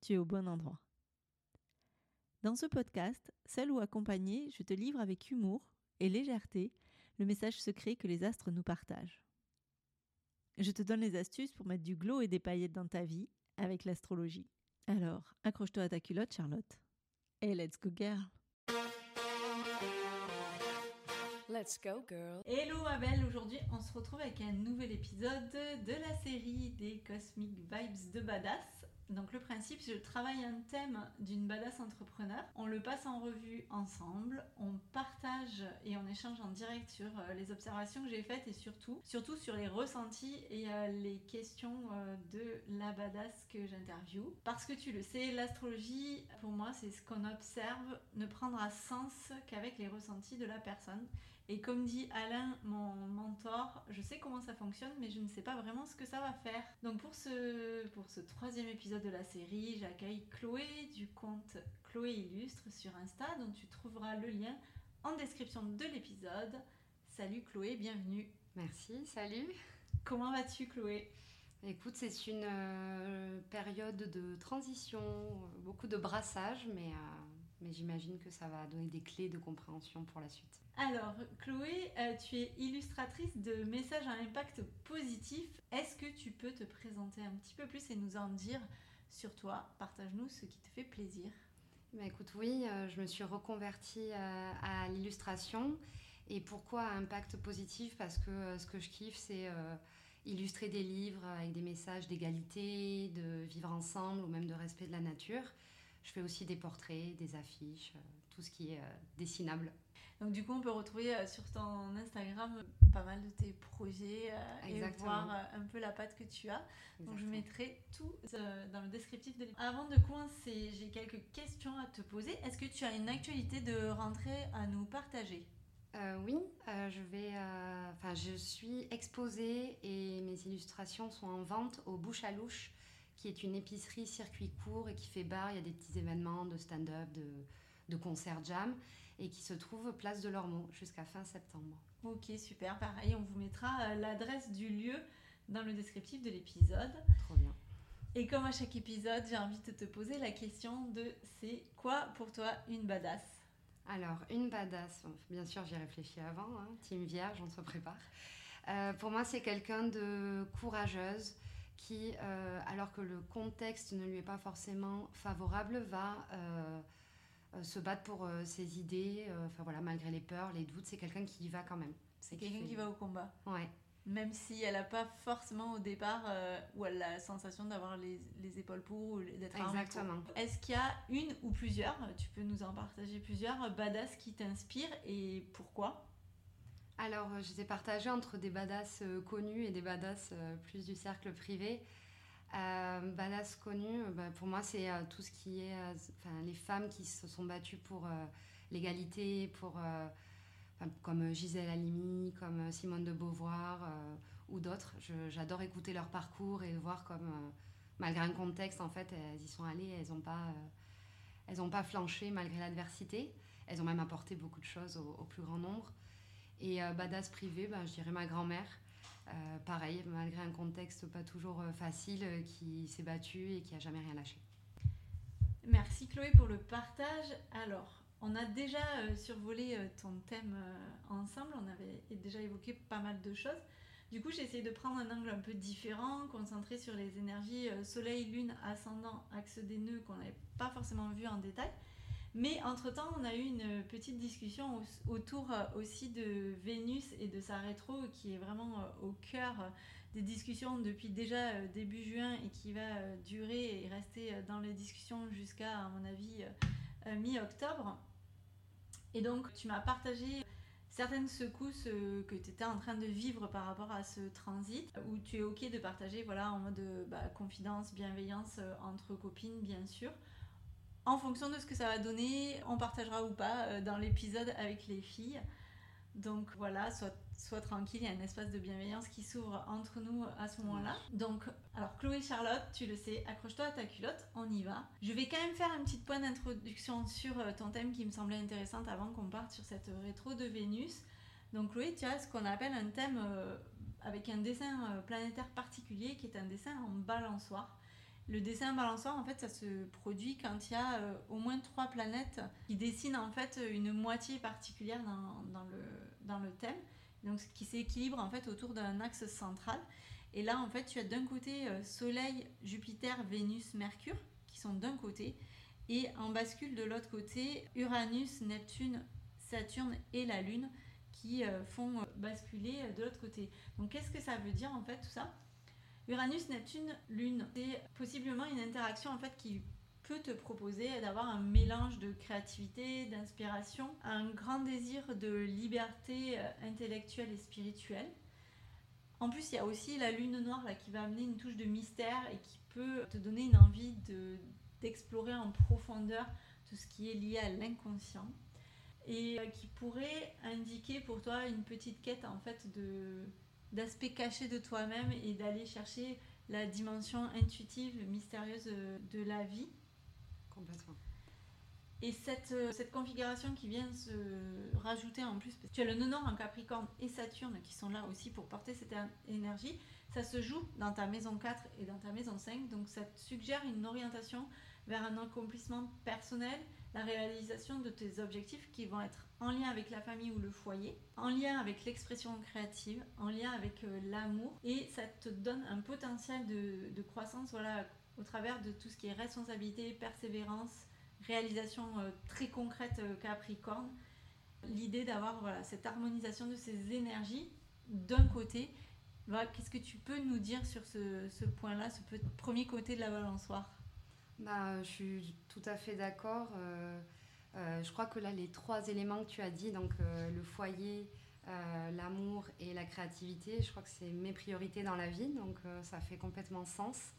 tu es au bon endroit. Dans ce podcast, seul ou accompagné, je te livre avec humour et légèreté le message secret que les astres nous partagent. Je te donne les astuces pour mettre du glow et des paillettes dans ta vie avec l'astrologie. Alors, accroche-toi à ta culotte, Charlotte. Et let's go, girl! Let's go, girl. Hello ma belle, aujourd'hui on se retrouve avec un nouvel épisode de la série des Cosmic Vibes de Badass. Donc le principe, je travaille un thème d'une badass entrepreneur, on le passe en revue ensemble, on partage et on échange en direct sur euh, les observations que j'ai faites et surtout, surtout sur les ressentis et euh, les questions euh, de la badass que j'interviewe. Parce que tu le sais, l'astrologie, pour moi, c'est ce qu'on observe ne prendra sens qu'avec les ressentis de la personne. Et comme dit Alain, mon mentor, je sais comment ça fonctionne, mais je ne sais pas vraiment ce que ça va faire. Donc pour ce, pour ce troisième épisode de la série, j'accueille Chloé du compte Chloé Illustre sur Insta, dont tu trouveras le lien en description de l'épisode. Salut Chloé, bienvenue. Merci, salut. Comment vas-tu Chloé? Écoute, c'est une euh, période de transition, beaucoup de brassage, mais... Euh, mais j'imagine que ça va donner des clés de compréhension pour la suite. Alors, Chloé, euh, tu es illustratrice de messages à impact positif. Est-ce que tu peux te présenter un petit peu plus et nous en dire sur toi? Partage-nous ce qui te fait plaisir. Bah écoute, oui, euh, je me suis reconvertie euh, à l'illustration. Et pourquoi impact positif? Parce que ce que je kiffe, c'est illustrer des livres avec des messages d'égalité, de vivre ensemble ou même de respect de la nature. Je fais aussi des portraits, des affiches, tout ce qui est dessinable. Donc du coup, on peut retrouver euh, sur ton Instagram pas mal de tes projets et voir un peu la patte que tu as. Donc je mettrai tout dans le descriptif de l'épisode. Avant de commencer, j'ai quelques questions à te poser. Est-ce que tu as une actualité de rentrée à nous partager? Oui, je vais. Enfin, je suis exposée et mes illustrations sont en vente au Bouche à Louche qui est une épicerie circuit court et qui fait bar. Il y a des petits événements de stand-up, de, de concerts jam et qui se trouve place de l'Ormeau jusqu'à fin septembre. Ok, super. Pareil, on vous mettra euh, l'adresse du lieu dans le descriptif de l'épisode. Trop bien. Et comme à chaque épisode, j'ai envie de te poser la question de c'est quoi pour toi une badass? Alors, une badass, bien sûr, j'y réfléchi avant, hein, team vierge, on se prépare. Euh, pour moi, c'est quelqu'un de courageuse, qui, euh, alors que le contexte ne lui est pas forcément favorable, va euh, se battre pour ses idées. Enfin voilà, malgré les peurs, les doutes, c'est quelqu'un qui y va quand même. C'est quelqu'un qui va au combat. Ouais. Même si elle n'a pas forcément au départ, ou elle a la sensation d'avoir les, les, épaules pour ou d'être Exactement. Est-ce qu'il y a une ou plusieurs, tu peux nous en partager plusieurs, badass qui t'inspirent et pourquoi? Alors, euh, je les ai entre des badass euh, connus et des badass euh, plus du cercle privé. Euh, badass connus, bah, pour moi, c'est tout ce qui est les femmes qui se sont battues pour l'égalité, pour comme Gisèle Halimi, comme Simone de Beauvoir ou d'autres. J'adore écouter leur parcours et voir comme, malgré un contexte, en fait, elles y sont allées, elles n'ont pas, elles pas flanché malgré l'adversité. Elles ont même apporté beaucoup de choses au plus grand nombre. Et euh, badass privé, ben, je dirais ma grand-mère. Euh, pareil, malgré un contexte pas toujours euh, facile, qui s'est battue et qui a jamais rien lâché. Merci Chloé pour le partage. Alors, on a déjà survolé ton thème ensemble, on avait déjà évoqué pas mal de choses. Du coup, j'ai essayé de prendre un angle un peu différent, concentré sur les énergies soleil, lune, ascendant, axe des nœuds qu'on n'avait pas forcément vu en détail. Mais entre-temps, on a eu une petite discussion autour euh, aussi de Vénus et de sa rétro, qui est vraiment euh, au cœur euh, des discussions depuis déjà début juin et qui va durer et rester dans les discussions jusqu'à, à mon avis, mi-octobre. Et donc, tu m'as partagé certaines secousses que tu étais en train de vivre par rapport à ce transit, où tu es OK de partager voilà, en mode bah, confidence, bienveillance entre copines, bien sûr en fonction de ce que ça va donner, on partagera ou pas euh, dans l'épisode avec les filles. Donc voilà, sois, tranquille, il y a un espace de bienveillance qui s'ouvre entre nous à ce moment-là. Donc, alors Chloé Charlotte, tu le sais, accroche-toi à ta culotte, on y va. Je vais quand même faire un petit point d'introduction sur euh, ton thème qui me semblait intéressant avant qu'on parte sur cette rétro de Vénus. Donc Chloé, tu as ce qu'on appelle un thème euh, avec un dessin planétaire particulier qui est un dessin en balançoire. Le dessin balançoire, en fait, ça se produit quand il y a euh, au moins trois planètes qui dessinent en fait une moitié particulière dans, le, thème, donc qui s'équilibre en fait autour d'un axe central. Et là, en fait, tu as d'un côté euh, Soleil, Jupiter, Vénus, Mercure, qui sont d'un côté, et en bascule de l'autre côté Uranus, Neptune, Saturne et la Lune, qui euh, font basculer de l'autre côté. Donc, qu'est-ce que ça veut dire en fait tout ça? Uranus, Neptune, Lune, c'est possiblement une interaction en fait qui peut te proposer d'avoir un mélange de créativité, d'inspiration, un grand désir de liberté euh, intellectuelle et spirituelle. En plus, il y a aussi la lune noire là, qui va amener une touche de mystère et qui peut te donner une envie d'explorer en profondeur tout ce qui est lié à l'inconscient et euh, qui pourrait indiquer pour toi une petite quête en fait de d'aspect caché de toi-même et d'aller chercher la dimension intuitive, mystérieuse euh, de la vie. Complètement. Et cette, euh, cette configuration qui vient se rajouter en plus, tu as le nonor en Capricorne et Saturne qui sont là aussi pour porter cette énergie, ça se joue dans ta maison 4 et dans ta maison 5, donc ça te suggère une orientation vers un accomplissement personnel, la réalisation de tes objectifs qui vont être en lien avec la famille ou le foyer, en lien avec l'expression créative, en lien avec euh, l'amour, et ça te donne un potentiel de, croissance voilà, au travers de tout ce qui est responsabilité, persévérance, réalisation euh, très concrète euh, Capricorne. L'idée d'avoir voilà, cette harmonisation de ces énergies d'un côté. Qu'est-ce que tu peux nous dire sur ce, ce point-là, ce premier côté de la balançoire? Bah, Je suis tout à fait d'accord. Euh, je crois que là, les trois éléments que tu as dit, donc euh, le foyer, euh, l'amour et la créativité, je crois que c'est mes priorités dans la vie, donc ça fait complètement sens.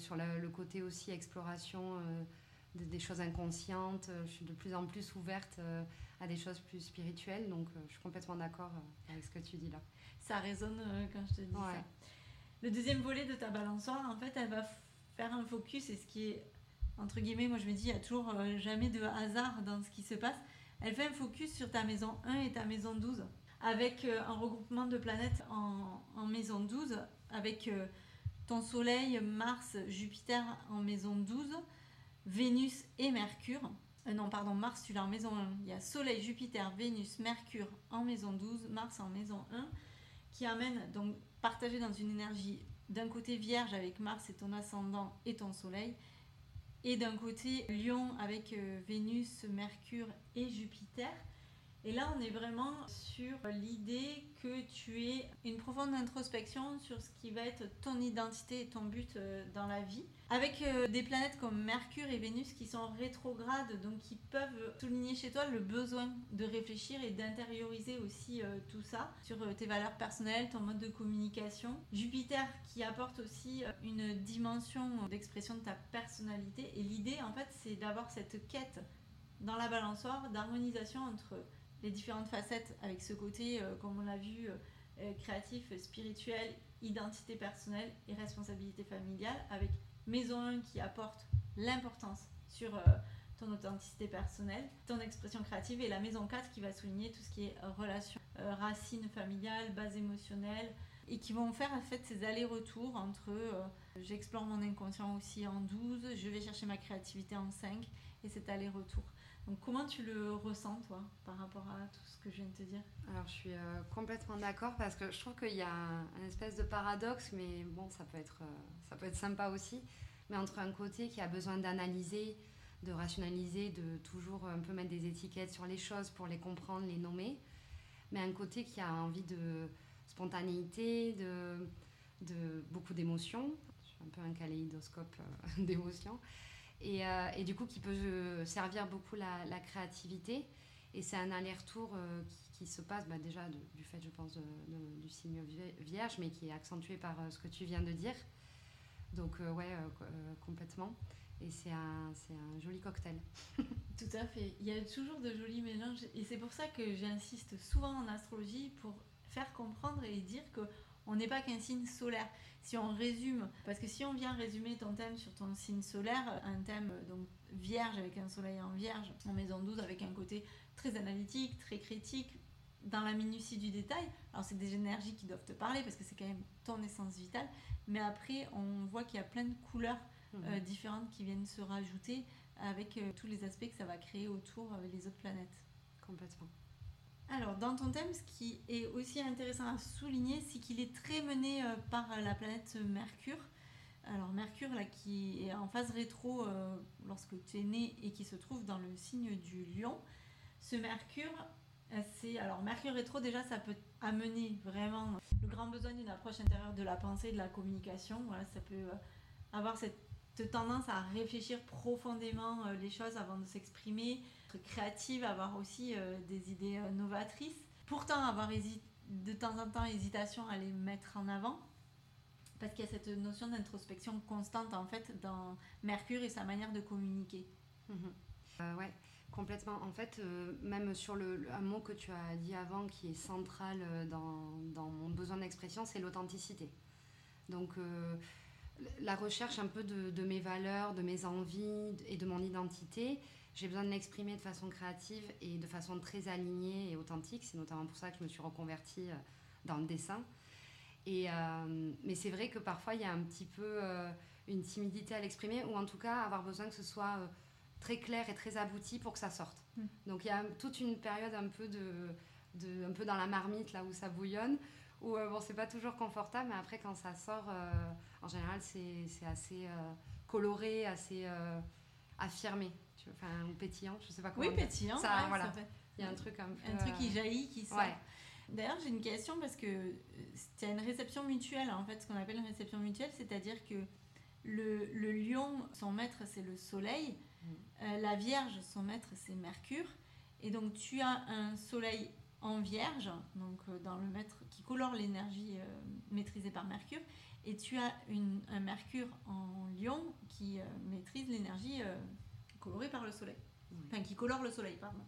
sur le côté aussi exploration des choses inconscientes, je suis de plus en plus ouverte à des choses plus spirituelles, donc je suis complètement d'accord avec ce que tu dis là. Ça résonne quand je te dis ça. Le deuxième volet de ta balançoire, en fait, elle va faire un focus, et ce qui est entre guillemets, moi je me dis, il n'y a toujours euh, jamais de hasard dans ce qui se passe. Elle fait un focus sur ta maison 1 et ta maison 12, avec euh, un regroupement de planètes en, maison 12, avec euh, ton Soleil, Mars, Jupiter en maison 12, Vénus et Mercure. non, pardon, Mars, tu l'as en maison 1. Il y a Soleil, Jupiter, Vénus, Mercure en maison 12, Mars en maison 1, qui amène donc partagé dans une énergie d'un côté vierge avec Mars et ton ascendant et ton Soleil, et d'un côté Lion avec euh, Vénus, Mercure et Jupiter. Et là, on est vraiment sur l'idée que tu aies une profonde introspection sur ce qui va être ton identité et ton but euh, dans la vie. Avec euh, des planètes comme Mercure et Vénus qui sont rétrogrades, donc qui peuvent souligner chez toi le besoin de réfléchir et d'intérioriser aussi euh, tout ça sur tes valeurs personnelles, ton mode de communication. Jupiter qui apporte aussi une dimension d'expression de ta personnalité. Et l'idée, en fait, c'est d'avoir cette quête dans la balançoire d'harmonisation entre les différentes facettes avec ce côté, euh, comme on l'a vu, euh, euh, créatif, spirituel, identité personnelle et responsabilité familiale, avec Maison 1 qui apporte l'importance sur ton authenticité personnelle, ton expression créative, et la Maison 4 qui va souligner tout ce qui est relation, racines familiales, base émotionnelle, et qui vont faire en fait ces allers-retours entre j'explore mon inconscient aussi en 12, je vais chercher ma créativité en 5, et cet aller-retour. Donc comment tu le ressens toi par rapport à tout ce que je viens de te dire? Alors je suis euh, complètement d'accord parce que je trouve qu'il y a un, espèce de paradoxe, mais bon ça peut être euh, ça peut être sympa aussi. Mais entre un côté qui a besoin d'analyser, de rationaliser, de toujours un peu mettre des étiquettes sur les choses pour les comprendre, les nommer, mais un côté qui a envie de spontanéité, de, de beaucoup d'émotions. Je suis un peu un kaléidoscope euh, d'émotions. Et, euh, et, du coup, qui peut servir beaucoup la, créativité. Et c'est un aller-retour euh, qui, qui, se passe bah, déjà du fait, je pense, du signe vierge, mais qui est accentué par ce que tu viens de dire. Donc, ouais, complètement. Et c'est un, un, joli cocktail. Tout à fait. Il y a toujours de jolis mélanges. Et c'est pour ça que j'insiste souvent en astrologie pour faire comprendre et dire que on n'est pas qu'un signe solaire. Si on résume, parce que si on vient résumer ton thème sur ton signe solaire, un thème donc vierge avec un soleil en vierge, en maison 12 avec un côté très analytique, très critique, dans la minutie du détail. Alors c'est des énergies qui doivent te parler parce que c'est quand même ton essence vitale, mais après on voit qu'il y a plein de couleurs euh, mhm. différentes qui viennent se rajouter avec euh, tous les aspects que ça va créer autour avec euh, les autres planètes. Complètement. Alors, dans ton thème, ce qui est aussi intéressant à souligner, c'est qu'il est très mené par la planète Mercure. Alors, Mercure, là, qui est en phase rétro lorsque tu es né et qui se trouve dans le signe du lion. Ce Mercure, c'est. Alors, Mercure rétro, déjà, ça peut amener vraiment le grand besoin d'une approche intérieure de la pensée, de la communication. Voilà, ça peut avoir cette tendance à réfléchir profondément euh, les choses avant de s'exprimer, être créative, avoir aussi euh, des idées euh, novatrices. Pourtant, avoir de temps en temps hésitation à les mettre en avant, parce qu'il y a cette notion d'introspection constante en fait dans Mercure et sa manière de communiquer. Mhm. ouais, complètement. En fait, même sur le, un mot que tu as dit avant qui est central dans, dans mon besoin d'expression, c'est l'authenticité. Donc, la recherche un peu de, mes valeurs, de mes envies et de mon identité, j'ai besoin de l'exprimer de façon créative et de façon très alignée et authentique. C'est notamment pour ça que je me suis reconvertie euh, dans le dessin. Et, euh, mais c'est vrai que parfois, il y a un petit peu euh, une timidité à l'exprimer, ou en tout cas avoir besoin que ce soit très clair et très abouti pour que ça sorte. Mm. Donc il y a toute une période un peu, de, un peu dans la marmite, là où ça bouillonne, où bon, c'est pas toujours confortable, mais après, quand ça sort en général, c'est assez euh, coloré, assez euh, affirmé, tu vois, enfin, ou pétillant, je sais pas comment Oui, pétillant, ça, voilà. Il y a un truc un truc qui euh, jaillit, qui sort. D'ailleurs, j'ai une question parce que c'est une réception mutuelle, en fait, ce qu'on appelle une réception mutuelle, c'est-à-dire que le, le, lion, son maître, c'est le soleil, mm. la vierge, son maître, c'est Mercure, et donc tu as un soleil en vierge, donc dans le maître qui colore l'énergie maîtrisée par Mercure, et tu as une, un Mercure en lion qui euh, maîtrise l'énergie euh, colorée par le soleil. Enfin, qui colore le soleil, pardon.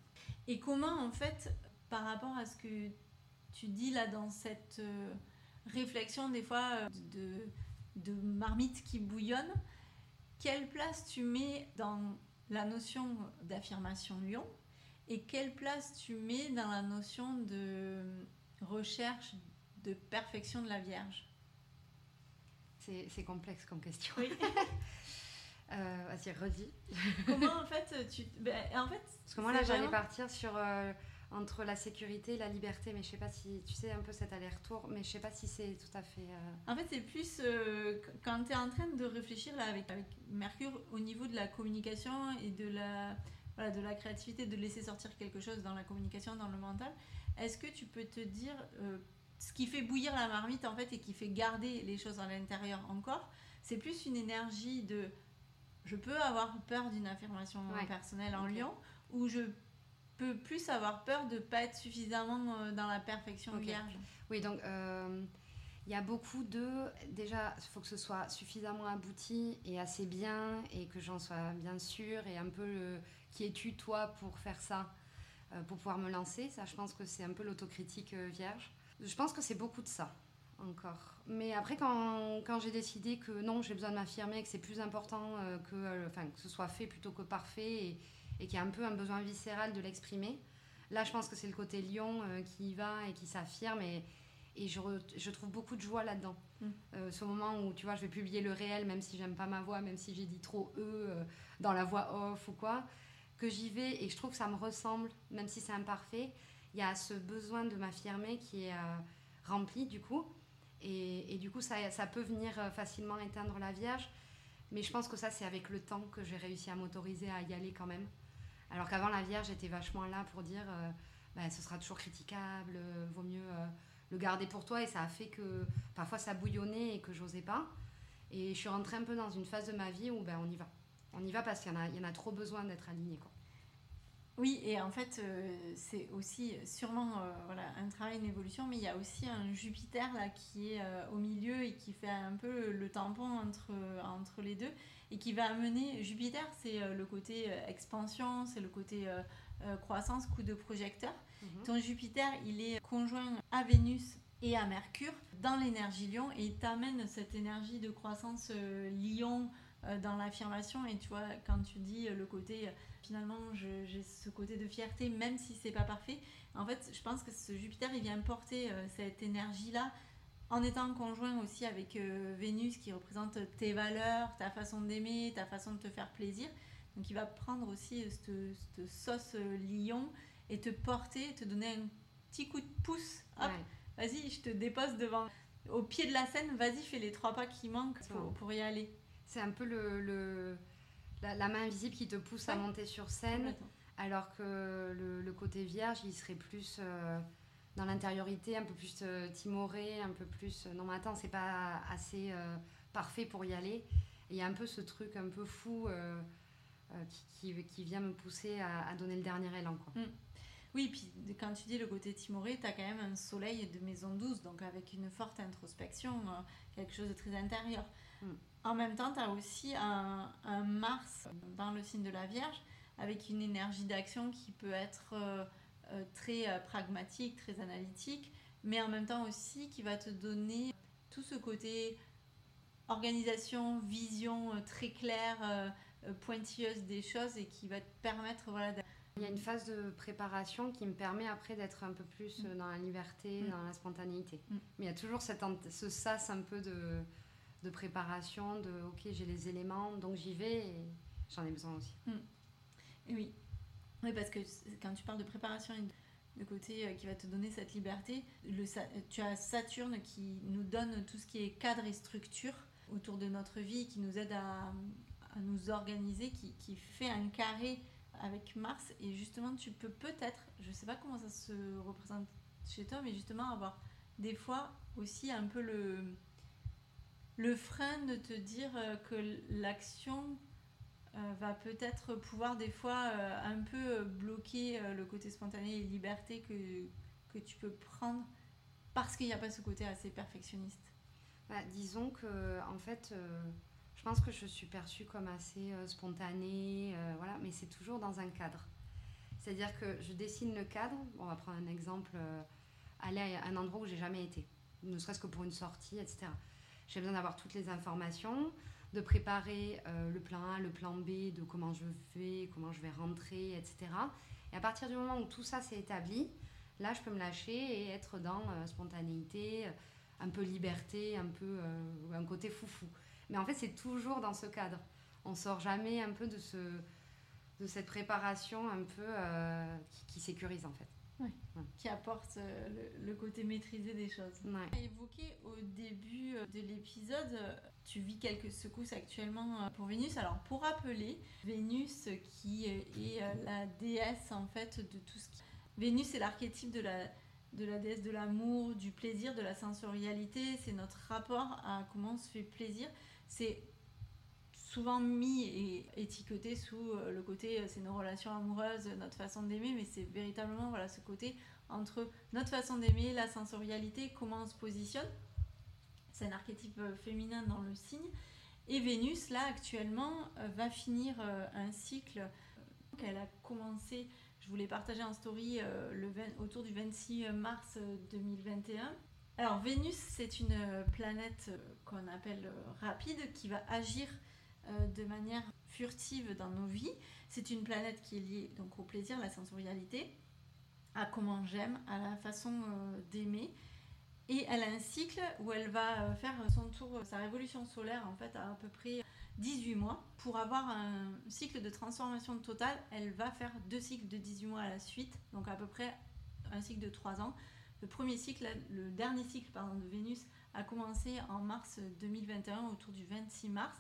Et comment, en fait, par rapport à ce que tu dis là dans cette euh, réflexion, des fois, de, de marmite qui bouillonne, quelle place tu mets dans la notion d'affirmation lion et quelle place tu mets dans la notion de recherche de perfection de la Vierge? C'est complexe comme question. Oui. euh, Vas-y, redis. Comment en fait tu. Ben, en fait, Parce que moi là, j'allais partir sur. Euh, entre la sécurité et la liberté, mais je sais pas si tu sais un peu cet aller-retour, mais je sais pas si c'est tout à fait. Euh, en fait, c'est plus euh, quand tu es en train de réfléchir là avec, avec Mercure au niveau de la communication et de la, voilà, de la créativité, de laisser sortir quelque chose dans la communication, dans le mental. Est-ce que tu peux te dire ce qui fait bouillir la marmite en fait et qui fait garder les choses à l'intérieur encore, c'est plus une énergie de je peux avoir peur d'une affirmation personnelle en lion ou je peux plus avoir peur de pas être suffisamment euh, dans la perfection vierge? Oui, donc euh, il y a beaucoup de déjà il faut que ce soit suffisamment abouti et assez bien et que j'en sois bien sûre et un peu le, qui es-tu toi pour faire ça euh, pour pouvoir me lancer? Ça je pense que c'est un peu l'autocritique vierge je pense que c'est beaucoup de ça, encore. Mais après, quand, quand j'ai décidé que non, j'ai besoin de m'affirmer, que c'est plus important euh, que, euh, enfin, que ce soit fait plutôt que parfait, et, et qu'il y a un peu un besoin viscéral de l'exprimer, là, je pense que c'est le côté lion euh, qui y va et qui s'affirme, et, et je, je, trouve beaucoup de joie là-dedans. Mm. ce moment où, tu vois, je vais publier le réel, même si j'aime pas ma voix, même si j'ai dit trop eux dans la voix off ou quoi, que j'y vais et je trouve que ça me ressemble, même si c'est imparfait il y a ce besoin de m'affirmer qui est euh, rempli du coup. Et, du coup, ça, ça, peut venir euh, facilement éteindre la Vierge. Mais je pense que ça, c'est avec le temps que j'ai réussi à m'autoriser à y aller quand même. Alors qu'avant, la Vierge était vachement là pour dire bah, ce sera toujours critiquable, vaut mieux le garder pour toi. Et ça a fait que parfois ça bouillonnait et que j'osais pas. Et je suis rentrée un peu dans une phase de ma vie où ben, on y va. On y va parce qu'il y, y en a trop besoin d'être aligné. Quoi. Oui, et en fait, c'est aussi sûrement voilà, un travail, une évolution, mais il y a aussi un Jupiter là qui est au milieu et qui fait un peu le tampon entre, entre les deux et qui va amener Jupiter, c'est euh, le côté euh, expansion, c'est le côté euh, croissance, coup de projecteur. Mhm. Ton Jupiter, il est conjoint à Vénus et à Mercure dans l'énergie Lion et il t'amène cette énergie de croissance Lion dans l'affirmation et tu vois quand tu dis le côté finalement j'ai ce côté de fierté même si c'est pas parfait en fait je pense que ce Jupiter il vient porter cette énergie là en étant conjoint aussi avec euh, Vénus qui représente tes valeurs, ta façon d'aimer, ta façon de te faire plaisir. Donc il va prendre aussi cette, sauce euh, lion et te porter, te donner un petit coup de pouce. Hop, vas-y, je te dépose devant, au pied de la scène, vas-y, fais les trois pas qui manquent pour, y aller. C'est un peu le, la, main invisible qui te pousse à monter sur scène, alors que le, côté vierge, il serait plus... Euh, dans l'intériorité, un peu plus euh, timoré, un peu plus euh, non mais attends, c'est pas assez parfait pour y aller. il y a un peu ce truc un peu fou qui, qui, vient me pousser à, donner le dernier élan. Quoi. Mm. Oui, puis quand tu dis le côté timoré, tu as quand même un soleil de maison douce, donc avec une forte introspection, quelque chose de très intérieur. Mm. En même temps, tu as aussi un, un, Mars dans le signe de la Vierge, avec une énergie d'action qui peut être euh, très euh, pragmatique, très analytique, mais en même temps aussi qui va te donner tout ce côté organisation, vision euh, très claire, pointilleuse des choses et qui va te permettre voilà, il y a une phase de préparation qui me permet après d'être un peu plus mm. dans la liberté, mm. dans la spontanéité. Mm. Mais il y a toujours cette, ce sas un peu de, de préparation, de ok, j'ai les éléments, donc j'y vais et j'en ai besoin aussi. Et oui, oui, parce que quand tu parles de préparation et de côté euh, qui va te donner cette liberté, le, tu as Saturne qui nous donne tout ce qui est cadre et structure autour de notre vie, qui nous aide à, nous organiser, qui, qui, fait un carré avec Mars. Et justement, tu peux peut-être, je ne sais pas comment ça se représente chez toi, mais justement avoir des fois aussi un peu le, le frein de te dire euh, que l'action euh, va peut-être pouvoir des fois euh, un peu bloquer le côté spontané et liberté que, que tu peux prendre parce qu'il n'y a pas ce côté assez perfectionniste bah, Disons que, en fait, je pense que je suis perçue comme assez spontanée, voilà, mais c'est toujours dans un cadre. C'est-à-dire que je dessine le cadre, on va prendre un exemple, aller à un endroit où j'ai jamais été, ne serait-ce que pour une sortie, etc. J'ai besoin d'avoir toutes les informations, de préparer euh, le plan A, le plan B, de comment je vais, comment je vais rentrer, etc. Et à partir du moment où tout ça s'est établi, là, je peux me lâcher et être dans euh, spontanéité, un peu liberté, un peu euh, un côté foufou. Mais en fait, c'est toujours dans ce cadre. On sort jamais un peu de, ce, de cette préparation un peu qui, sécurise en fait. Qui apporte le, côté maîtrisé des choses. Ouais. évoqué au début de l'épisode tu vis quelques secousses actuellement euh, pour Vénus. Alors pour rappeler, Vénus qui est euh, la déesse en fait de tout ce qui... Vénus est l'archétype de la, de la déesse de l'amour, du plaisir, de la sensorialité. C'est notre rapport à comment on se fait plaisir. C'est souvent mis et étiqueté sous euh, le côté c'est nos relations amoureuses, notre façon d'aimer, mais c'est véritablement voilà ce côté entre notre façon d'aimer, la sensorialité, comment on se positionne c'est un archétype euh, féminin dans le signe. Et Vénus, là, actuellement, euh, va finir euh, un cycle qu'elle a commencé, je voulais partager en story, le autour du 26 mars 2021. Alors, Vénus, c'est une planète qu'on appelle rapide, qui va agir de manière furtive dans nos vies. C'est une planète qui est liée donc au plaisir, la sensorialité, à comment j'aime, à la façon d'aimer et elle a un cycle où elle va euh, faire son tour, sa révolution solaire en fait à à peu près 18 mois. Pour avoir un cycle de transformation totale, elle va faire deux cycles de 18 mois à la suite, donc à peu près un cycle de 3 ans. Le premier cycle, le dernier cycle pardon, de Vénus a commencé en mars 2021 autour du 26 mars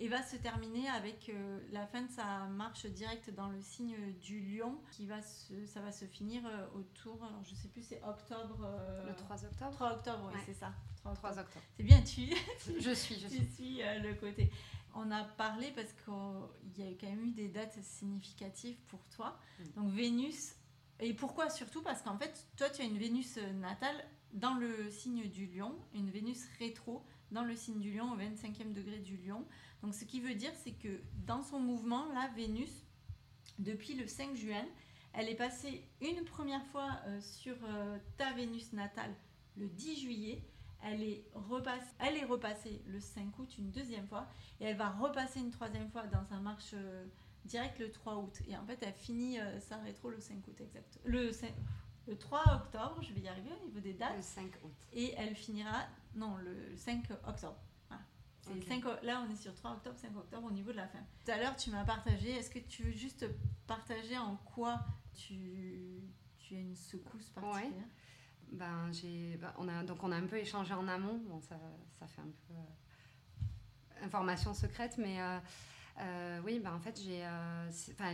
et va se terminer avec euh, la fin de sa marche directe dans le signe du lion qui va se, ça va se finir euh, autour alors je sais plus c'est octobre euh, le 3 octobre. 3 octobre oui c'est ça. 3 octobre, c'est bien tu je suis je tu suis. le côté. On a parlé parce qu'il y a quand même eu des dates significatives pour toi. Mm. donc Vénus et pourquoi? Surtout parce qu'en fait toi tu as une Vénus natale dans le signe du lion une Vénus rétro dans le signe du lion au 25e degré du lion donc ce qui veut dire, c'est que dans son mouvement, la Vénus, depuis le 5 juin, elle est passée une première fois euh, sur euh, ta Vénus natale le 10 juillet. Elle est, repassée, elle est repassée le 5 août une deuxième fois et elle va repasser une troisième fois dans sa marche euh, directe le 3 août. Et en fait, elle finit sa rétro le 5 août exact. Le, le 3 octobre, je vais y arriver au niveau des dates. Le 5 août. Et elle finira, non, le 5 octobre là, on est sur 3 octobre, 5 octobre au niveau de la fin. Tout à l'heure, tu m'as partagé. Est-ce que tu veux juste partager en quoi tu, tu as une secousse particulière? Ben, j'ai, ben, on a, donc on a un peu échangé en amont. Bon, ça, ça fait un peu euh, information secrète, mais euh, euh, oui, ben, en fait, j'ai,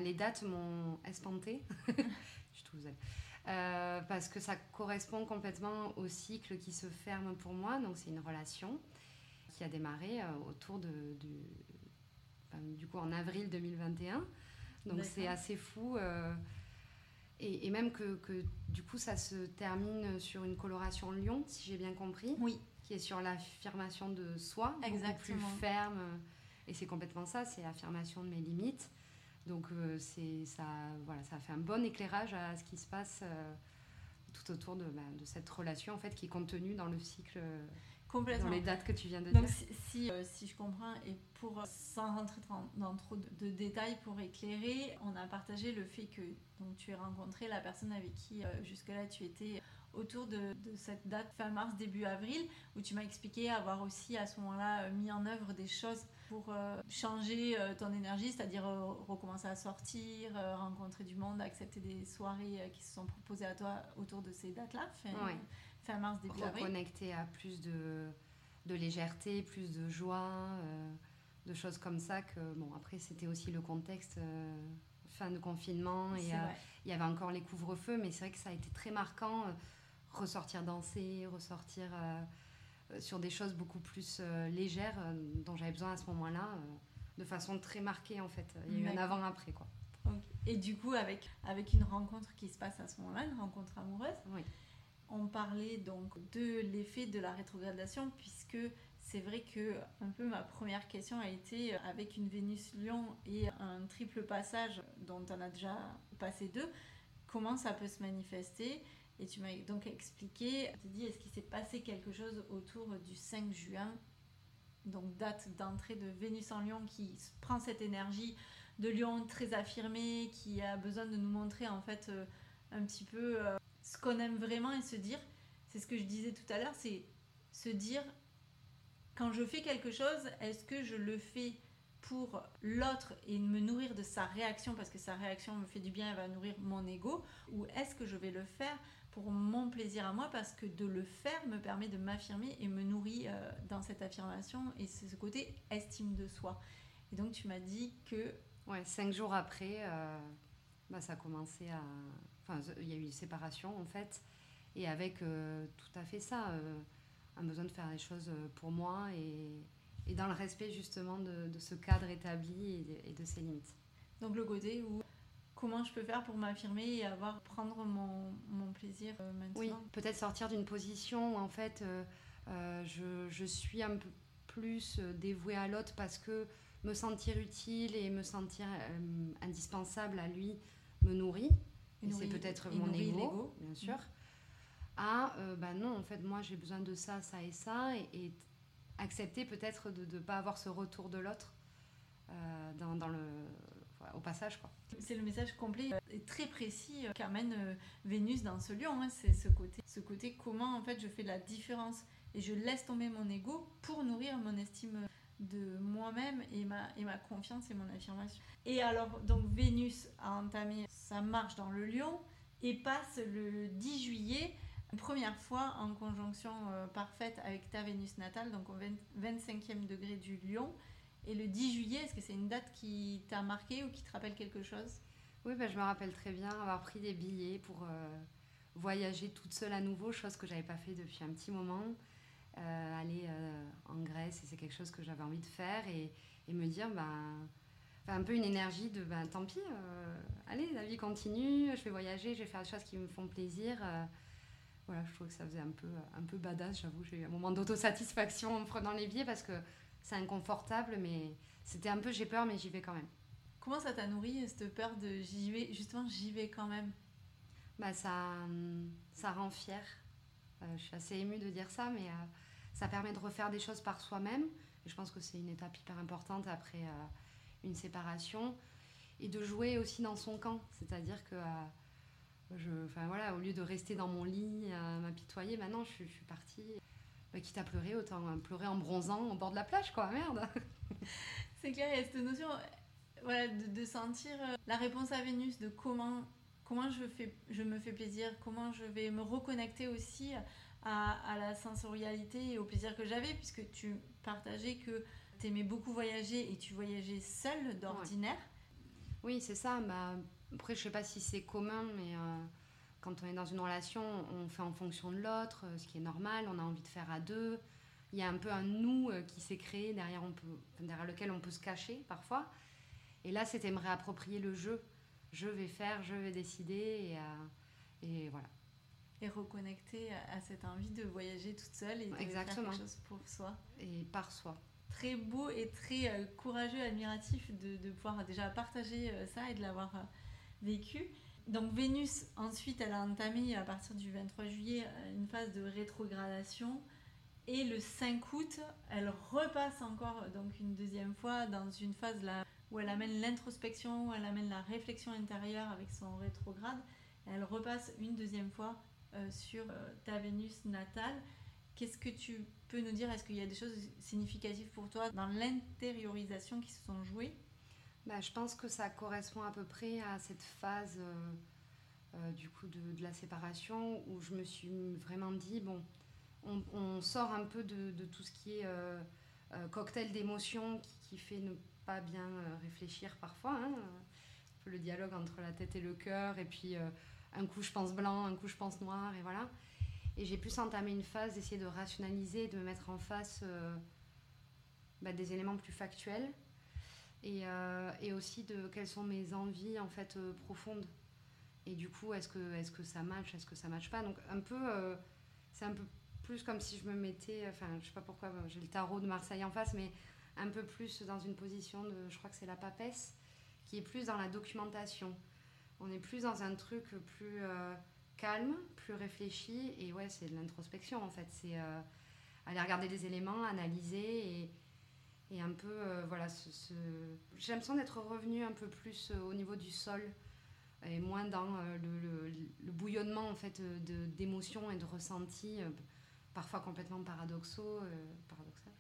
les dates m'ont espanté. Je suis tout parce que ça correspond complètement au cycle qui se ferme pour moi. Donc, c'est une relation qui a démarré euh, autour de, du coup en avril 2021. Donc c'est assez fou. Euh, et, même que, que, du coup ça se termine sur une coloration lion, si j'ai bien compris. Oui. Qui est sur l'affirmation de soi, Exactement. plus ferme. Et c'est complètement ça, c'est l'affirmation de mes limites. Donc euh, c'est ça, voilà, ça a fait un bon éclairage à ce qui se passe tout autour de, bah, de, cette relation en fait qui est contenue dans le cycle Complètement. Dans les dates que tu viens de Donc, dire. Si, euh, si, je comprends, et pour sans rentrer dans, trop de, détails pour éclairer, on a partagé le fait que donc, tu aies rencontré la personne avec qui euh, jusque-là tu étais autour de, de, cette date fin mars, début avril, où tu m'as expliqué avoir aussi à ce moment-là euh, mis en œuvre des choses pour changer ton énergie, c'est-à-dire recommencer à sortir, rencontrer du monde, accepter des soirées qui se sont proposées à toi autour de ces dates-là. Oui fin mars, début Reconnecter à plus de, de légèreté, plus de joie, euh, de choses comme ça. Que, bon, après, c'était aussi le contexte euh, fin de confinement et euh, il y avait encore les couvre-feux, mais c'est vrai que ça a été très marquant. ressortir danser, ressortir sur des choses beaucoup plus légères dont j'avais besoin à ce moment-là, de façon très marquée en fait. Il y a eu un avant-après quoi. Et du coup, avec, avec une rencontre qui se passe à ce moment-là, une rencontre amoureuse, oui on parlait donc de l'effet de la rétrogradation puisque c'est vrai que un peu ma première question a été avec une Vénus Lion et un triple passage dont on a déjà passé deux, comment ça peut se manifester? Et tu m'as donc expliqué, tu dit est-ce qu'il s'est passé quelque chose autour du 5 juin, donc date d'entrée de Vénus en Lion qui prend cette énergie de Lion très affirmée, qui a besoin de nous montrer en fait euh, un petit peu euh, ce qu'on aime vraiment et se dire, c'est ce que je disais tout à l'heure, c'est se dire, quand je fais quelque chose, est-ce que je le fais pour l'autre et me nourrir de sa réaction parce que sa réaction me fait du bien et va nourrir mon ego ou est-ce que je vais le faire pour mon plaisir à moi parce que de le faire me permet de m'affirmer et me nourrit euh, dans cette affirmation et c'est ce côté estime de soi. Et donc tu m'as dit que... Ouais, cinq jours après, euh, bah, ça a commencé à Enfin, il y a eu une séparation en fait, et avec euh, tout à fait ça, euh, un besoin de faire les choses euh, pour moi et, et dans le respect justement de, de ce cadre établi et de, ses limites. Donc le côté où comment je peux faire pour m'affirmer et avoir prendre mon, mon plaisir maintenant? Oui, peut-être sortir d'une position où en fait je, je, suis un peu plus dévouée à l'autre parce que me sentir utile et me sentir indispensable à lui me nourrit c'est peut-être mon ego, bien sûr. À, euh, bah non, en fait, moi j'ai besoin de ça, ça et ça, et, accepter peut-être de ne pas avoir ce retour de l'autre euh, dans, dans, le, au passage. quoi. C'est le message complet et très précis euh, qu'amène Vénus dans ce lieu. Hein. c'est ce côté, ce côté comment en fait je fais la différence et je laisse tomber mon ego pour nourrir mon estime de moi-même et ma, et ma confiance et mon affirmation. Et alors, donc Vénus a entamé sa marche dans le lion et passe le 10 juillet, première fois en conjonction euh, parfaite avec ta Vénus natale, donc au 25e degré du lion. Et le 10 juillet, est-ce que c'est une date qui t'a marqué ou qui te rappelle quelque chose? Oui, bah, je me rappelle très bien avoir pris des billets pour euh, voyager toute seule à nouveau, chose que j'avais pas fait depuis un petit moment. Euh, aller en Grèce, et c'est quelque chose que j'avais envie de faire, et, et me dire, ben, un peu une énergie de, ben, tant pis, allez, la vie continue, je vais voyager, je vais faire des choses qui me font plaisir voilà, je trouve que ça faisait un peu, un peu badass, j'avoue. J'ai eu un moment d'autosatisfaction en prenant les billets parce que c'est inconfortable, mais c'était un peu j'ai peur, mais j'y vais quand même. Comment ça t'a nourri cette peur de j'y vais, justement, j'y vais quand même? Bah, ça, ça rend fier. Euh, je suis assez émue de dire ça, mais euh, ça permet de refaire des choses par soi-même. Et je pense que c'est une étape hyper importante après euh, une séparation. Et de jouer aussi dans son camp. C'est-à-dire que je, enfin, voilà, au lieu de rester dans mon lit à m'apitoyer, maintenant je, suis partie. Bah, quitte à pleurer, autant pleurer en bronzant au bord de la plage, quoi, merde. C'est clair, il y a cette notion voilà, de, sentir euh, la réponse à Vénus, de comment, comment je, fais, je me fais plaisir, comment je vais me reconnecter aussi à, à la sensorialité et au plaisir que j'avais, puisque tu partageais que tu aimais beaucoup voyager et tu voyageais seule d'ordinaire. Oui, c'est ça. Bah, après, je sais pas si c'est commun, mais euh, quand on est dans une relation, on fait en fonction de l'autre, euh, ce qui est normal. On a envie de faire à deux. Il y a un peu un nous euh, qui s'est créé derrière, on peut, derrière lequel on peut se cacher parfois. Et là, c'était me réapproprier le jeu. Je vais faire, je vais décider, et, et voilà. Et reconnecter à cette envie de voyager toute seule et de faire quelque chose pour soi. Et par soi très beau et très courageux, admiratif de, pouvoir déjà partager ça et de l'avoir vécu. Donc Vénus, ensuite, elle a entamé à partir du 23 juillet une phase de rétrogradation. Et le 5 août, elle repasse encore donc une deuxième fois dans une phase là où elle amène l'introspection, où elle amène la réflexion intérieure avec son rétrograde. Elle repasse une deuxième fois euh, sur euh, ta Vénus natale. Qu'est-ce que tu peux nous dire Est-ce qu'il y a des choses significatives pour toi dans l'intériorisation qui se sont jouées? Bah, je pense que ça correspond à peu près à cette phase euh, euh, du coup de, la séparation où je me suis vraiment dit bon, on, sort un peu de, tout ce qui est euh, cocktail d'émotions qui, qui, fait ne pas bien réfléchir parfois. Hein, le dialogue entre la tête et le cœur, et puis un coup je pense blanc, un coup je pense noir, et voilà. Et j'ai plus entamé une phase d'essayer de rationaliser, de me mettre en face bah, des éléments plus factuels et, euh, et, aussi de quelles sont mes envies en fait euh, profondes. Et du coup, est-ce que, est que ça match, est-ce que ça match pas? Donc un peu, euh, c'est un peu plus comme si je me mettais, enfin je sais pas pourquoi, j'ai le tarot de Marseille en face, mais un peu plus dans une position de, je crois que c'est la papesse, qui est plus dans la documentation. On est plus dans un truc plus calme, plus réfléchi, et ouais, c'est de l'introspection en fait. C'est aller regarder les éléments, analyser et et un peu, euh, voilà, ce, j'ai l'impression d'être revenue un peu plus euh, au niveau du sol et moins dans euh, le, bouillonnement en fait d'émotions et de ressentis parfois complètement paradoxaux paradoxal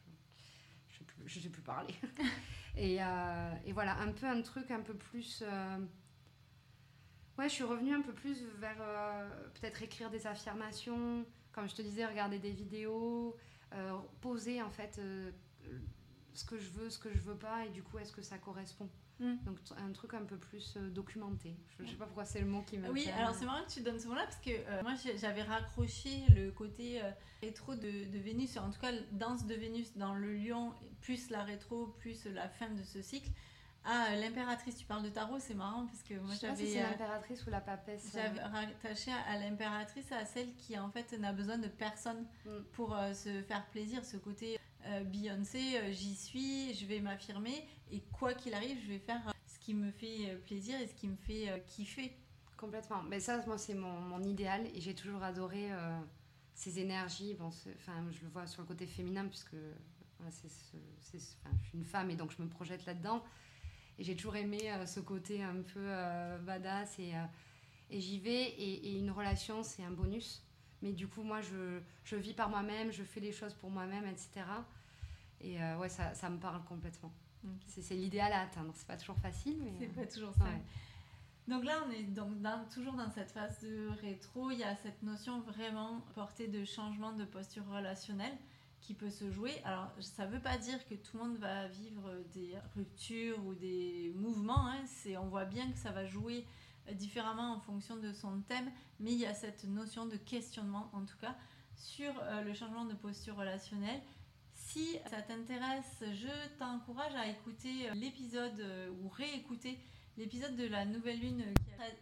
je je sais plus parler et, et, voilà un peu un truc un peu plus ouais je suis revenue un peu plus vers peut-être écrire des affirmations comme je te disais regarder des vidéos poser en fait ce que je veux, ce que je veux pas, et du coup, est-ce que ça correspond? Hmm. Donc, un truc un peu plus euh, documenté. Je, ne sais pas pourquoi c'est le mot qui me. Oui, alors c'est marrant que tu donnes ce mot-là, parce que euh, moi, j'avais raccroché le côté euh, rétro de, de, Vénus, en tout cas, danse de Vénus dans le lion, plus la rétro, plus la fin de ce cycle. Ah, l'impératrice, tu parles de tarot, c'est marrant parce que moi j'avais. c'est l'impératrice ou la papesse. J'avais rattaché à, l'impératrice, à celle qui en fait n'a besoin de personne hmm. pour se faire plaisir, ce côté euh, Beyoncé, euh, j'y suis, je vais m'affirmer et quoi qu'il arrive, je vais faire euh, ce qui me fait plaisir et ce qui me fait kiffer. Complètement. Mais ça, moi, c'est mon, mon, idéal et j'ai toujours adoré ces énergies. Bon, enfin, je le vois sur le côté féminin puisque voilà, c'est, je suis une femme et donc je me projette là-dedans. Et j'ai toujours aimé ce côté un peu badass et, et j'y vais. Et, et, une relation, c'est un bonus. Mais du coup, moi, je, je vis par moi-même, je fais les choses pour moi-même, etc. Et euh, ouais, ça, ça, me parle complètement. C'est l'idéal à atteindre. C'est pas toujours facile, mais. C'est pas toujours ça. Donc là, on est donc dans, toujours dans cette phase de rétro. Il y a cette notion vraiment portée de changement de posture relationnelle qui peut se jouer. Alors, ça ne veut pas dire que tout le monde va vivre des ruptures ou des mouvements. Hein. C'est, on voit bien que ça va jouer différemment en fonction de son thème, mais il y a cette notion de questionnement, en tout cas, sur euh, le changement de posture relationnelle. Si ça t'intéresse, je t'encourage à écouter euh, l'épisode euh, ou réécouter l'épisode de la nouvelle lune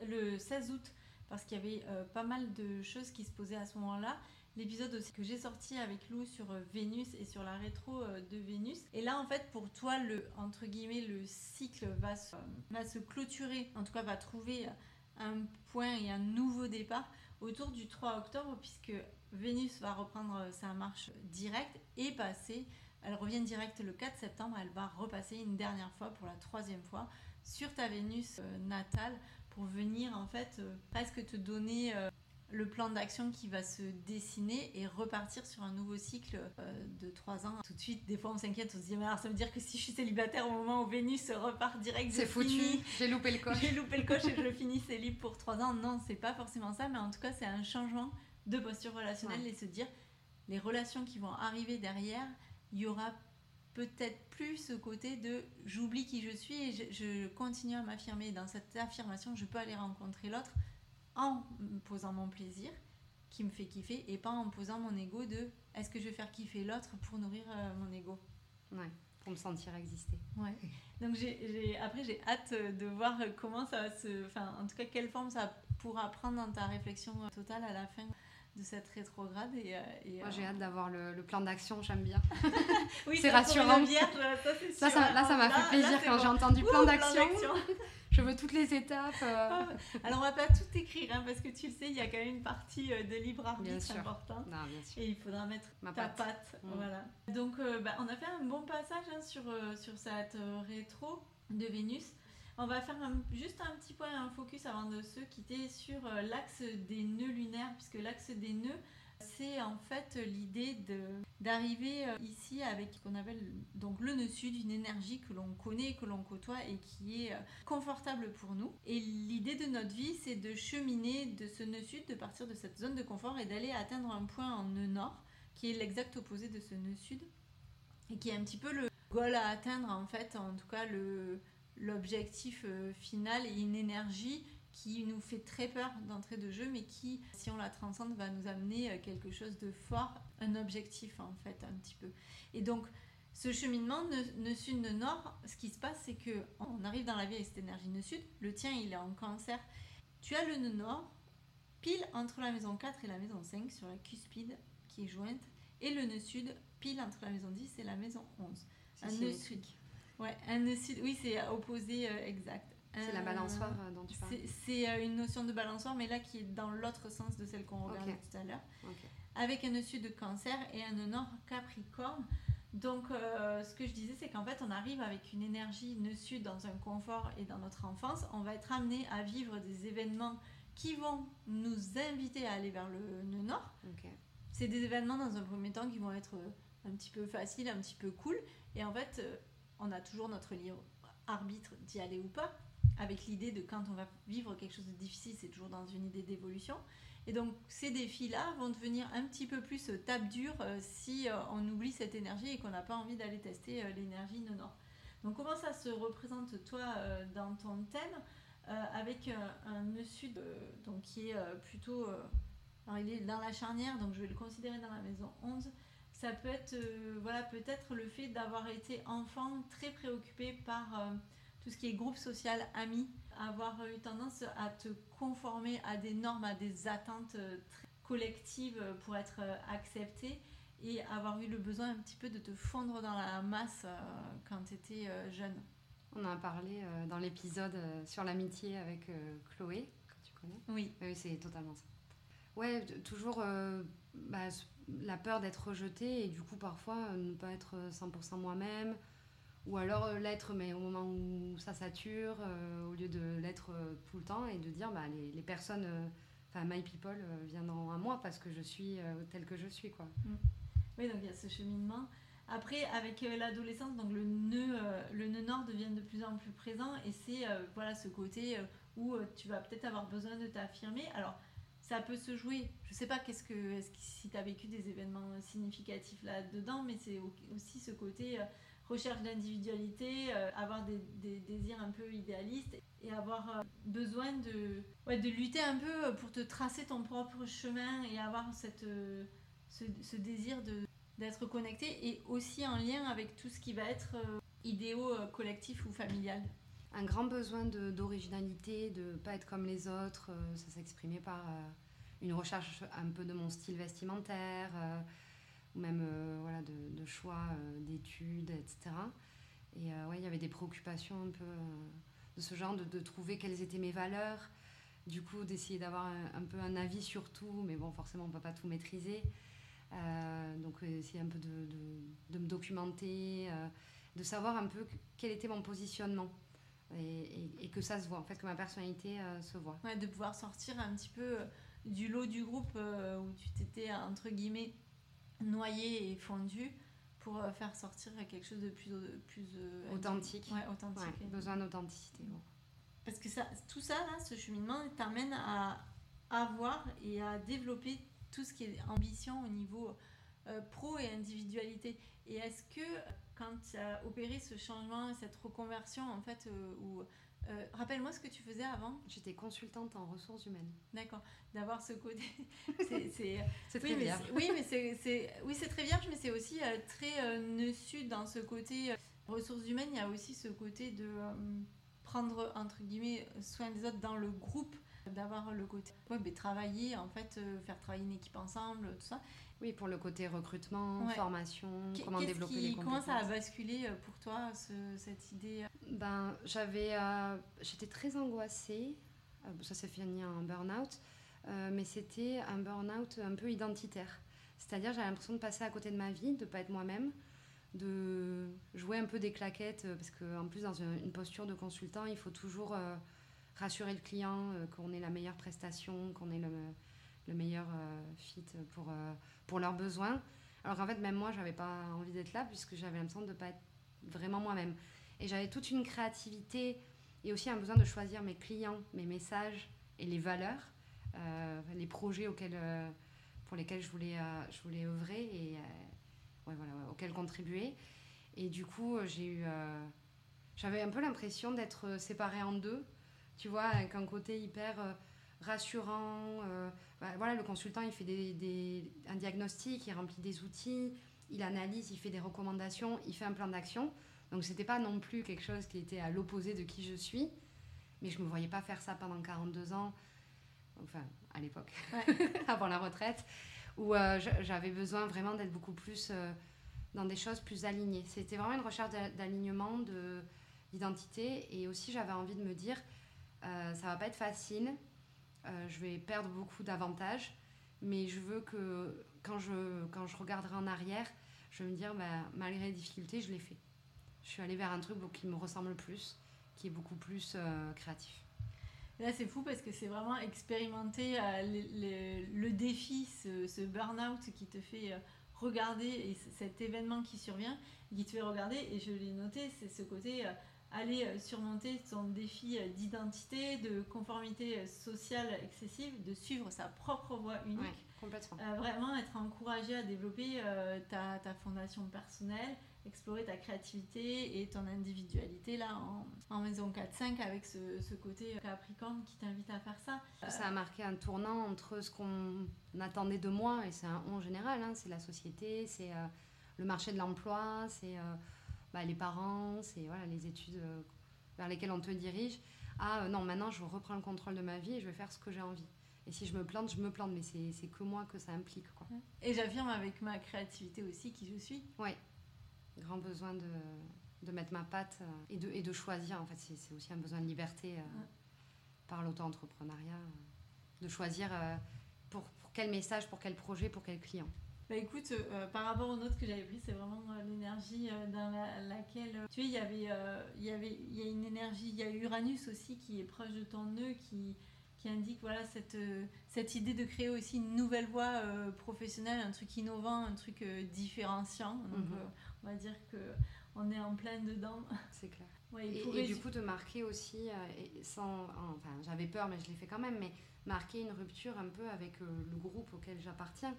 le 16 août, parce qu'il y avait pas mal de choses qui se posaient à ce moment-là l'épisode aussi que j'ai sorti avec Lou sur euh, Vénus et sur la rétro euh, de Vénus. Et là, en fait, pour toi, le, entre guillemets, le cycle va se, se clôturer, en tout cas, va trouver un point et un nouveau départ autour du 3 octobre, puisque Vénus va reprendre euh, sa marche directe et passer. Elle revient direct le 4 septembre, elle va repasser une dernière fois pour la troisième fois sur ta Vénus natale pour venir en fait presque te donner le plan d'action qui va se dessiner et repartir sur un nouveau cycle euh, de 3 ans. Tout de suite, des fois on s'inquiète, on se dit, mais alors ça veut dire que si je suis célibataire au moment où Vénus repart direct, c'est foutu, j'ai loupé le coche. j'ai loupé le coche et je finis célib pour 3 ans. Non, c'est pas forcément ça, mais en tout cas, c'est un changement de posture relationnelle et se dire, les relations qui vont arriver derrière, il y aura peut-être plus ce côté de j'oublie qui je suis et je, je continue à m'affirmer. Dans cette affirmation, je peux aller rencontrer l'autre en me posant mon plaisir qui me fait kiffer et pas en me posant mon ego de est-ce que je vais faire kiffer l'autre pour nourrir euh, mon ego? Ouais, pour me sentir exister. Ouais. Donc j'ai, après j'ai hâte de voir comment ça va se... Enfin, en tout cas, quelle forme ça pourra prendre dans ta réflexion totale à la fin de cette rétrograde. Et, euh, Moi, j'ai euh, hâte d'avoir le, plan d'action, j'aime bien. oui, c'est rassurant. Vierge, ça, ça, là, ça m'a fait plaisir quand j'ai entendu plan d'action. je veux toutes les étapes. Euh. Ah, alors, on va pas tout écrire, hein, parce que tu le sais, il y a quand même une partie de libre arbitre importante. Et il faudra mettre Ma ta patte. Mm. Voilà. Donc, bah, on a fait un bon passage hein, sur, sur cette rétro de Vénus. On va faire juste un petit point, un focus avant de se quitter sur euh, l'axe des nœuds lunaires, puisque l'axe des nœuds, c'est en fait l'idée d'arriver euh, ici avec ce qu'on appelle donc le nœud sud, une énergie que l'on connaît, que l'on côtoie et qui est euh, confortable pour nous. Et l'idée de notre vie, c'est de cheminer de ce nœud sud, de partir de cette zone de confort et d'aller atteindre un point en nœud nord, qui est l'exact opposé de ce nœud sud, et qui est un petit peu le goal à atteindre en fait, en tout cas le, l'objectif euh, final et une énergie qui nous fait très peur d'entrée de jeu, mais qui, si on la transcende, va nous amener euh, quelque chose de fort, un objectif en fait, un petit peu. Et donc, ce cheminement ne sud ne nord, ce qui se passe, c'est que on arrive dans la vie avec cette énergie nœud sud. Le tien, il est en cancer. Tu as le nœud nord, pile entre la maison 4 et la maison 5, sur la cuspide qui est jointe, et le nœud sud, pile entre la maison 10 et la maison 11. Un nœud sud. Ouais, un oui, c'est opposé euh, exact. C'est la balançoire euh, dont tu parles. C'est euh, une notion de balançoire, mais là qui est dans l'autre sens de celle qu'on regardait tout à l'heure. Avec un sud de cancer et un nord capricorne. Donc, ce que je disais, c'est qu'en fait, on arrive avec une énergie nœud sud dans un confort et dans notre enfance. On va être amené à vivre des événements qui vont nous inviter à aller vers le nœud nord. C'est des événements, dans un premier temps, qui vont être un petit peu faciles, un petit peu cool. Et en fait, on a toujours notre libre arbitre d'y aller ou pas, avec l'idée de quand on va vivre quelque chose de difficile, c'est toujours dans une idée d'évolution. Et donc ces défis-là vont devenir un petit peu plus euh, tape dure euh, si euh, on oublie cette énergie et qu'on n'a pas envie d'aller tester l'énergie non. Donc comment ça se représente toi dans ton thème avec un nœud sud donc qui est plutôt alors il est dans la charnière donc je vais le considérer dans la maison 11 ça peut être euh, voilà peut-être le fait d'avoir été enfant très préoccupé par euh, tout ce qui est groupe social, amis, avoir eu tendance à te conformer à des normes, à des attentes euh, collectives pour être accepté et avoir eu le besoin un petit peu de te fondre dans la masse quand tu étais jeune. On en a parlé dans l'épisode sur l'amitié avec Chloé, que tu connais. Oui. oui, c'est totalement ça. Ouais, toujours bah, la peur d'être rejetée et du coup parfois euh, ne pas être 100% moi-même. Ou alors euh, l'être mais au moment où ça sature euh, au lieu de l'être tout le temps et de dire bah, les, personnes enfin my people viendront à moi parce que je suis telle que je suis quoi. Mm. oui donc il y a ce cheminement. Après avec l'adolescence donc le nœud le nœud nord devient de plus en plus présent et c'est voilà ce côté où tu vas peut-être avoir besoin de t'affirmer. Alors ça peut se jouer. Je sais pas qu'est-ce que, est -ce que si tu as vécu des événements significatifs là-dedans, mais c'est aussi ce côté euh, recherche d'individualité, euh, avoir des, désirs un peu idéalistes et avoir euh, besoin de, ouais, de lutter un peu pour te tracer ton propre chemin et avoir cette, ce, ce, désir d'être connecté et aussi en lien avec tout ce qui va être idéaux collectif ou familial un grand besoin d'originalité, de ne pas être comme les autres. Euh, ça s'exprimait par une recherche un peu de mon style vestimentaire, euh, ou même voilà, de, choix d'études, etc. Et ouais, il y avait des préoccupations un peu de ce genre, de, trouver quelles étaient mes valeurs, du coup d'essayer d'avoir un, peu un avis sur tout, mais bon, forcément on ne peut pas tout maîtriser. donc essayer un peu de, de me documenter, de savoir un peu quel était mon positionnement et, que ça se voit, en fait, que ma personnalité euh, se voit. Ouais, de pouvoir sortir un petit peu euh, du lot du groupe euh, où tu t'étais, entre guillemets, noyé et fondu pour faire sortir quelque chose de plus, plus authentique. Ouais, authentique. besoin d'authenticité. Parce que ça, tout ça, là, ce cheminement, t'amène à avoir et à développer tout ce qui est ambition au niveau pro et individualité. Et est-ce que quand tu as opéré ce changement, cette reconversion, en fait, euh, euh, rappelle-moi ce que tu faisais avant. J'étais consultante en ressources humaines. D'accord. D'avoir ce côté. c'est très oui, Oui, mais c'est oui, c'est très vierge, mais c'est aussi euh, très nœud sud dans ce côté ressources humaines. Il y a aussi ce côté de prendre entre guillemets soin des autres dans le groupe, d'avoir le côté ouais, mais travailler en fait, faire travailler une équipe ensemble, tout ça. Oui, pour le côté recrutement, formation, comment développer les compétences. Comment ça a basculé euh, pour toi, cette idée euh? Ben, j'avais, euh, J'étais très angoissée. ça s'est fini en burn-out. mais c'était un burn-out un peu identitaire. C'est-à-dire, j'avais l'impression de passer à côté de ma vie, de ne pas être moi-même, de jouer un peu des claquettes. Parce qu'en plus, dans une, posture de consultant, il faut toujours rassurer le client qu'on ait la meilleure prestation, qu'on ait le le meilleur fit pour, pour leurs besoins. Alors qu'en fait, même moi, j'avais pas envie d'être là puisque j'avais l'impression de ne pas être vraiment moi-même. Et j'avais toute une créativité et aussi un besoin de choisir mes clients, mes messages et les valeurs, euh, les projets auxquels, euh, pour lesquels je voulais, euh, je voulais œuvrer et ouais, voilà, auxquels contribuer. Et du coup, j'ai eu, j'avais un peu l'impression d'être séparée en deux, tu vois, avec un côté hyper rassurant. Euh, bah, voilà, le consultant, il fait des, un diagnostic, il remplit des outils, il analyse, il fait des recommandations, il fait un plan d'action. Donc, c'était pas non plus quelque chose qui était à l'opposé de qui je suis. Mais je me voyais pas faire ça pendant 42 ans, enfin, à l'époque, avant la retraite, où euh, j'avais besoin vraiment d'être beaucoup plus euh, dans des choses plus alignées. C'était vraiment une recherche d'alignement, d'identité. Et aussi, j'avais envie de me dire, ça va pas être facile, euh, je vais perdre beaucoup d'avantages, mais je veux que quand je, quand je regarderai en arrière, je vais me dire, bah, malgré les difficultés, je l'ai fait. Je suis allée vers un truc qui me ressemble plus, qui est beaucoup plus euh, créatif. Là, c'est fou parce que c'est vraiment expérimenter euh, le, défi, ce, ce burn-out qui te fait regarder, et cet événement qui survient, qui te fait regarder, et je l'ai noté, c'est ce côté aller euh, surmonter son défi euh, d'identité, de conformité euh, sociale excessive, de suivre sa propre voie unique. complètement. vraiment être encouragé à développer ta, ta, fondation personnelle, explorer ta créativité et ton individualité là en, en maison 4-5 avec ce, ce, côté capricorne qui t'invite à faire ça. Ça a marqué un tournant entre ce qu'on attendait de moi, et c'est un en général, hein, c'est la société, c'est le marché de l'emploi, c'est bah, les parents, c'est voilà, les études euh, vers lesquelles on te dirige. Ah euh, non, maintenant je reprends le contrôle de ma vie et je vais faire ce que j'ai envie. Et si je me plante, je me plante, mais c'est que moi que ça implique. Quoi. Et j'affirme avec ma créativité aussi qui je suis. Oui, grand besoin de, de, mettre ma patte euh, et de, et de choisir. En fait, c'est aussi un besoin de liberté par l'auto-entrepreneuriat, de choisir pour, pour, quel message, pour quel projet, pour quel client. Bah écoute, euh, par rapport aux notes que j'avais prises, c'est vraiment euh, l'énergie euh, dans laquelle. tu sais, il y avait, il y avait il y a une énergie, il y a Uranus aussi qui est proche de ton nœud, qui, qui indique voilà, cette, cette idée de créer aussi une nouvelle voie professionnelle, un truc innovant, un truc différenciant. Donc, mhm. on va dire qu'on est en plein dedans. C'est clair. et, du coup, de marquer aussi, et sans, enfin, j'avais peur, mais je l'ai fait quand même, mais marquer une rupture un peu avec le groupe auquel j'appartiens,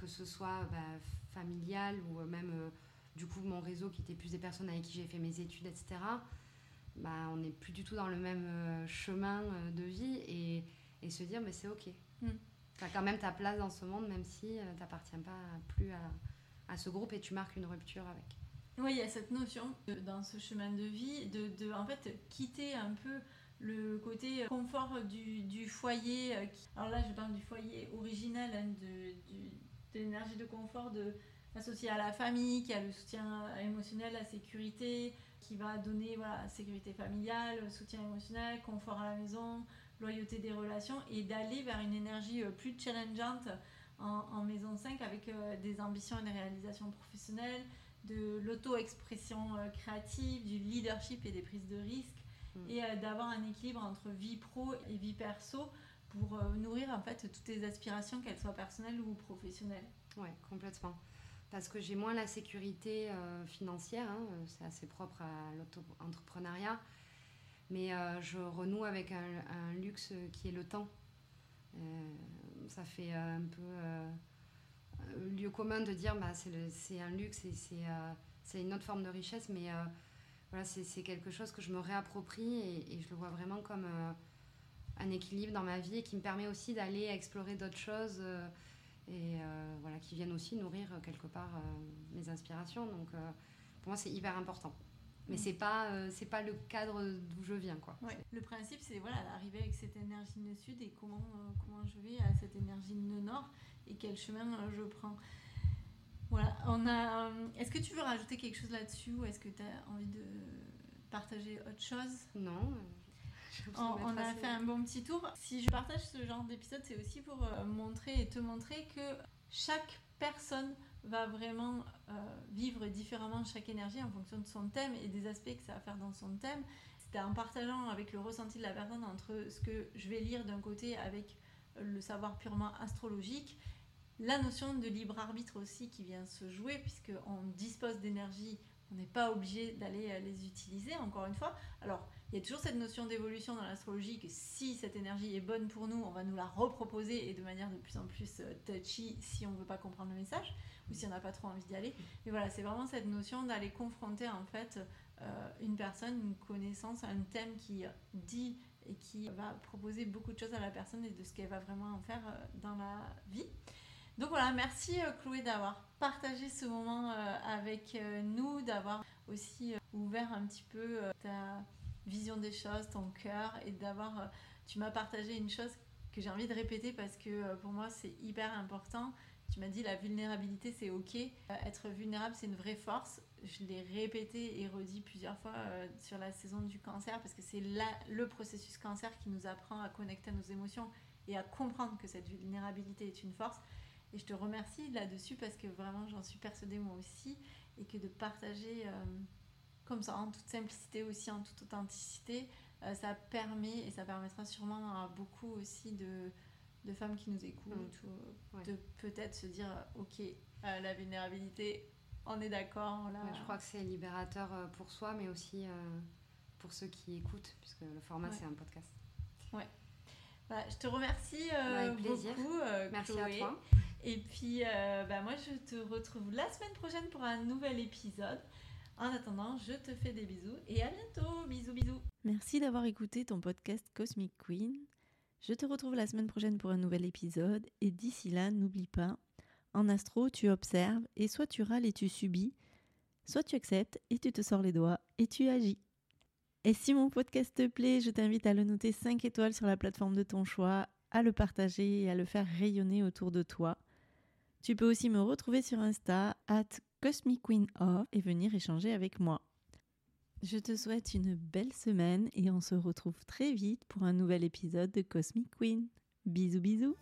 que ce soit bah, familial ou même du coup mon réseau qui était plus des personnes avec qui j'ai fait mes études, etc. Bah, on n'est plus du tout dans le même chemin de vie et, et se dire, mais c'est ok. Mm. Tu as quand même ta place dans ce monde, même si tu n'appartiens pas plus à, à, ce groupe et tu marques une rupture avec. Oui, il y a cette notion dans ce chemin de vie de, de, en fait quitter un peu le côté confort du, du foyer. Alors là, je parle du foyer original, hein, de, de l'énergie de confort de, associée à la famille, qui a le soutien émotionnel, la sécurité, qui va donner voilà, sécurité familiale, soutien émotionnel, confort à la maison, loyauté des relations, et d'aller vers une énergie euh, plus challengeante en, maison 5 avec euh, des ambitions et des réalisations professionnelles, de l'auto-expression euh, créative, du leadership et des prises de risques, mm. et d'avoir un équilibre entre vie pro et vie perso pour nourrir en fait toutes tes aspirations, qu'elles soient personnelles ou professionnelles. Oui, complètement. Parce que j'ai moins la sécurité financière, hein, c'est assez propre à l'auto-entrepreneuriat, mais je renoue avec un, luxe qui est le temps ça fait euh, un peu euh, lieu commun de dire bah, c'est un luxe et euh, c'est une autre forme de richesse, mais voilà, c'est quelque chose que je me réapproprie et, je le vois vraiment comme un équilibre dans ma vie et qui me permet aussi d'aller explorer d'autres choses et voilà, qui viennent aussi nourrir quelque part mes inspirations. Donc pour moi, c'est hyper important. Mais mm. c'est pas c'est pas le cadre d'où je viens quoi. Le principe c'est voilà d'arriver avec cette énergie nœud sud et comment comment je vais à cette énergie nœud nord et quel chemin euh, je prends. Voilà, on a euh, est-ce que tu veux rajouter quelque chose là-dessus ou est-ce que tu as envie de partager autre chose? Non. On, on a fait un bon petit tour. Si je partage ce genre d'épisode, c'est aussi pour euh, montrer et te montrer que chaque personne va vraiment euh, vivre différemment chaque énergie en fonction de son thème et des aspects que ça va faire dans son thème. C'est en partageant avec le ressenti de la personne entre ce que je vais lire d'un côté avec le savoir purement astrologique, la notion de libre arbitre aussi qui vient se jouer puisqu'on dispose d'énergie, on n'est pas obligé d'aller euh, les utiliser encore une fois. Alors il y a toujours cette notion d'évolution dans l'astrologie que si cette énergie est bonne pour nous, on va nous la reproposer et de manière de plus en plus euh, touchy si on ne veut pas comprendre le message ou si on n'a pas trop envie d'y aller. Mais voilà, c'est vraiment cette notion d'aller confronter en fait euh, une personne, une connaissance, un thème qui dit et qui va proposer beaucoup de choses à la personne et de ce qu'elle va vraiment en faire euh, dans la vie. Donc voilà, merci euh, Chloé d'avoir partagé ce moment avec nous, d'avoir aussi ouvert un petit peu ta vision des choses, ton cœur et d'avoir, tu m'as partagé une chose que j'ai envie de répéter parce que pour moi c'est hyper important tu m'as dit la vulnérabilité c'est ok. Euh, être vulnérable c'est une vraie force. Je l'ai répété et redit plusieurs fois euh, sur la saison du cancer parce que c'est le processus cancer qui nous apprend à connecter à nos émotions et à comprendre que cette vulnérabilité est une force. Et je te remercie là-dessus parce que vraiment j'en suis persuadée moi aussi et que de partager euh, comme ça en toute simplicité aussi, en toute authenticité, ça permet et ça permettra sûrement à beaucoup aussi de de femmes qui nous écoutent, mm. de peut-être se dire ok, euh, la vulnérabilité, on est d'accord. Là... je crois que c'est libérateur euh, pour soi, mais aussi euh, pour ceux qui écoutent, puisque le format c'est un podcast. Ouais. Bah, je te remercie beaucoup, Merci à toi. Et puis, bah, moi, je te retrouve la semaine prochaine pour un nouvel épisode. En attendant, je te fais des bisous et à bientôt. Bisous, bisous. Merci d'avoir écouté ton podcast Cosmic Queen. Je te retrouve la semaine prochaine pour un nouvel épisode et d'ici là, n'oublie pas, en astro, tu observes et soit tu râles et tu subis, soit tu acceptes et tu te sors les doigts et tu agis. Et si mon podcast te plaît, je t'invite à le noter 5 étoiles sur la plateforme de ton choix, à le partager et à le faire rayonner autour de toi. Tu peux aussi me retrouver sur Insta, CosmicQueenOf et venir échanger avec moi. Je te souhaite une belle semaine et on se retrouve très vite pour un nouvel épisode de Cosmic Queen. Bisous bisous